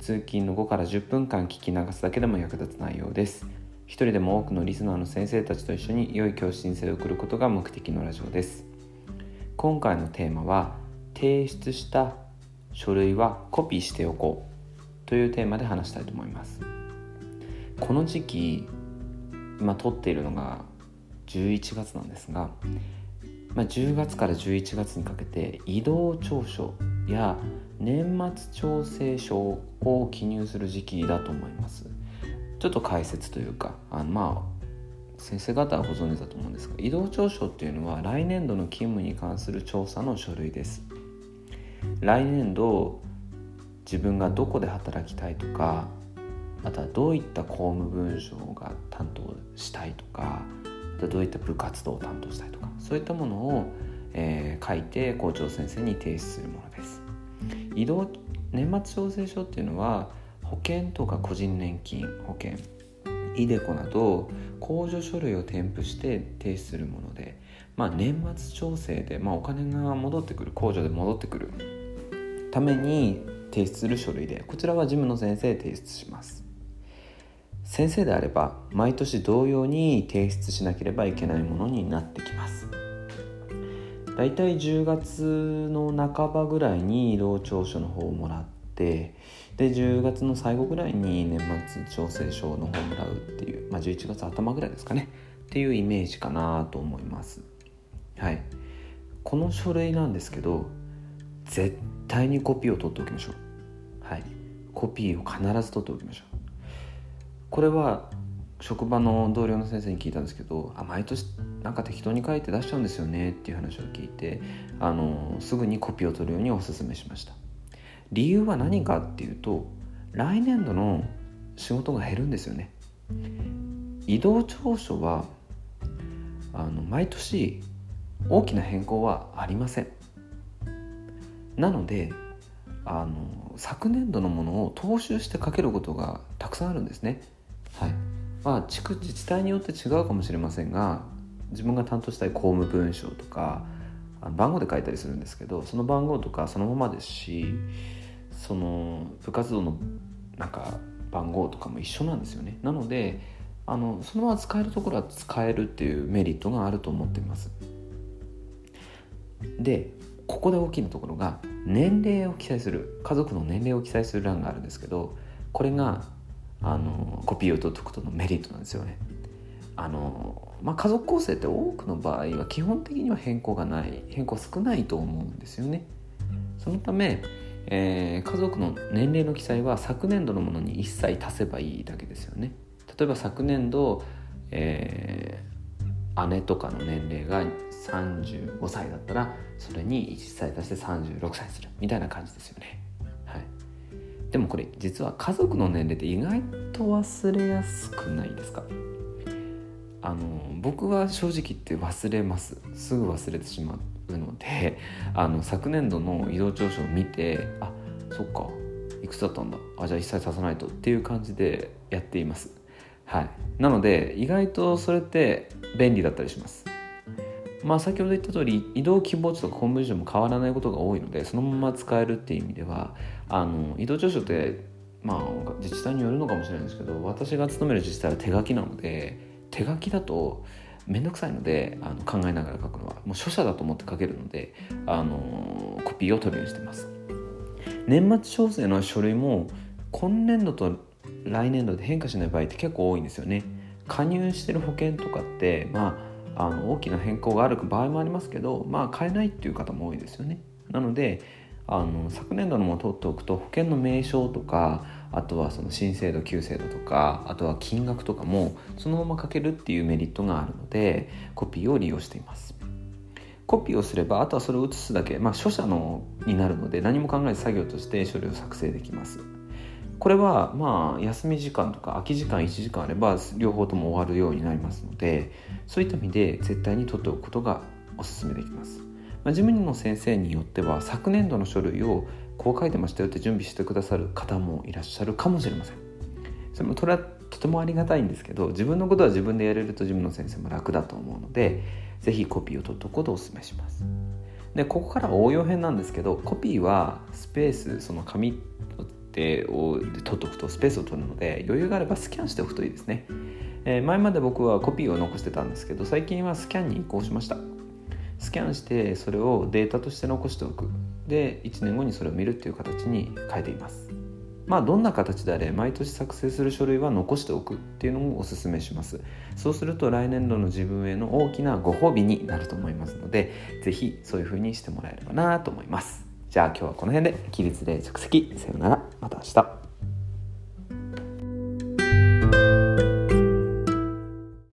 通勤の5から10分間聞き流すだけでも役立つ内容です。一人でも多くのリスナーの先生たちと一緒に良い教師人生を送ることが目的のラジオです。今回のテーマは提出した書類はコピーしておこうというテーマで話したいと思います。この時期今撮っているのが11月なんですが、まあ、10月から11月にかけて移動調書や年末調整書を記入する時期だと思います。ちょっと解説というかあのまあ先生方はご存知だと思うんですが移動調書っていうのは来年度の勤務に関する調査の書類です。来年度自分がどこで働きたいとかあとはどういった公務文書が担当したいとかあとどういった部活動を担当したいとかそういったものを、えー、書いて校長先生に提出するものです。移動年末調整書っていうのは保険とか個人年金保険イデコなど控除書類を添付して提出するもので、まあ、年末調整で、まあ、お金が戻ってくる控除で戻ってくるために提出する書類でこちらは事務の先生提出します。先生であれば毎年同様に提出しなければいけないものになってきます。大体10月の半ばぐらいに移動調書の方をもらってで10月の最後ぐらいに年末調整書の方をもらうっていう、まあ、11月頭ぐらいですかね。っていうイメージかなと思います。はい。この書類なんですけど絶対にコピーを取っておきましょう。はい。コピーを必ず取っておきましょう。これは職場の同僚の先生に聞いたんですけどあ毎年なんか適当に書いて出しちゃうんですよねっていう話を聞いてあのすぐにコピーを取るようにお勧めしました。理由は何かっていうと来年度の仕事が減るんですよね。移動調書はあの毎年大きな変更はありません。なのであの昨年度のものを踏襲して書けることがたくさんあるんですね。まあ地区自治体によって違うかもしれませんが自分が担当したい公務文書とか番号で書いたりするんですけどその番号とかそのままですしその部活動のなんか番号とかも一緒なんですよね。なのであのそのまま使えるところは使えるっていうメリットがあると思っています。でここで大きなところが年齢を記載する。家族の年齢を記載する欄があるんですけどこれがあのコピーを取っておくとのメリットなんですよね。あのまあ、家族構成って多くの場合は基本的には変更がない変更少ないと思うんですよね。そのため、えー、家族の年齢の記載は昨年度のものに1歳足せばいいだけですよね。例えば昨年度、えー、姉とかの年齢が35歳だったらそれに1歳足して36歳するみたいな感じですよね。でもこれ実は家族の年齢って意外と忘れやすくないですか？あの僕は正直言って忘れます。すぐ忘れてしまうのであの昨年度の移動調書を見てあそっかいくつだったんだ？あじゃあ一切足さないとっていう感じでやっています。はい。なので意外とそれって便利だったりします。まあ先ほど言った通り移動希望地とかコン文書も変わらないことが多いのでそのまま使えるっていう意味ではあの移動調書ってまあ自治体によるのかもしれないんですけど私が勤める自治体は手書きなので手書きだと面倒くさいのであの考えながら書くのはもう書写だと思って書けるのであのコピーを取るようにしてます。年末調整の書類も今年度と来年度で変化しない場合って結構多いんですよね。加入してる保険とかってまああの大きな変更がある場合もありますけどまあ変えないっていう方も多いですよね。なのであの昨年度のも取っておくと保険の名称とかあとはその新制度旧制度とかあとは金額とかもそのまま書けるっていうメリットがあるのでコピーを利用しています。コピーをすればあとはそれを写すだけ、まあ、書写のになるので何も考えず作業として書類を作成できます。これはまあ休み時間とか空き時間1時間あれば両方とも終わるようになりますのでそういった意味で絶対に取っておくことがおすすめできます、まあ、事務の先生によっては昨年度の書類をこう書いてましたよって準備してくださる方もいらっしゃるかもしれません。それもそれはとてもありがたいんですけど自分のことは自分でやれると事務の先生も楽だと思うので是非コピーを取っておくことをお勧めします。でここから応用編なんですけどコピーはスペースその紙手を取っておくとスペースを取るので余裕があればスキャンしておくといいですね、えー、前まで僕はコピーを残してたんですけど最近はスキャンに移行しました。スキャンしてそれをデータとして残しておく。で1年後にそれを見るっていう形に変えています。まあどんな形であれ毎年作成する書類は残しておくっていうのもおすすめします。そうすると来年度の自分への大きなご褒美になると思いますので是非そういう風にしてもらえればなと思います。じゃあ今日はこの辺で起立で着席。さよなら。また明日。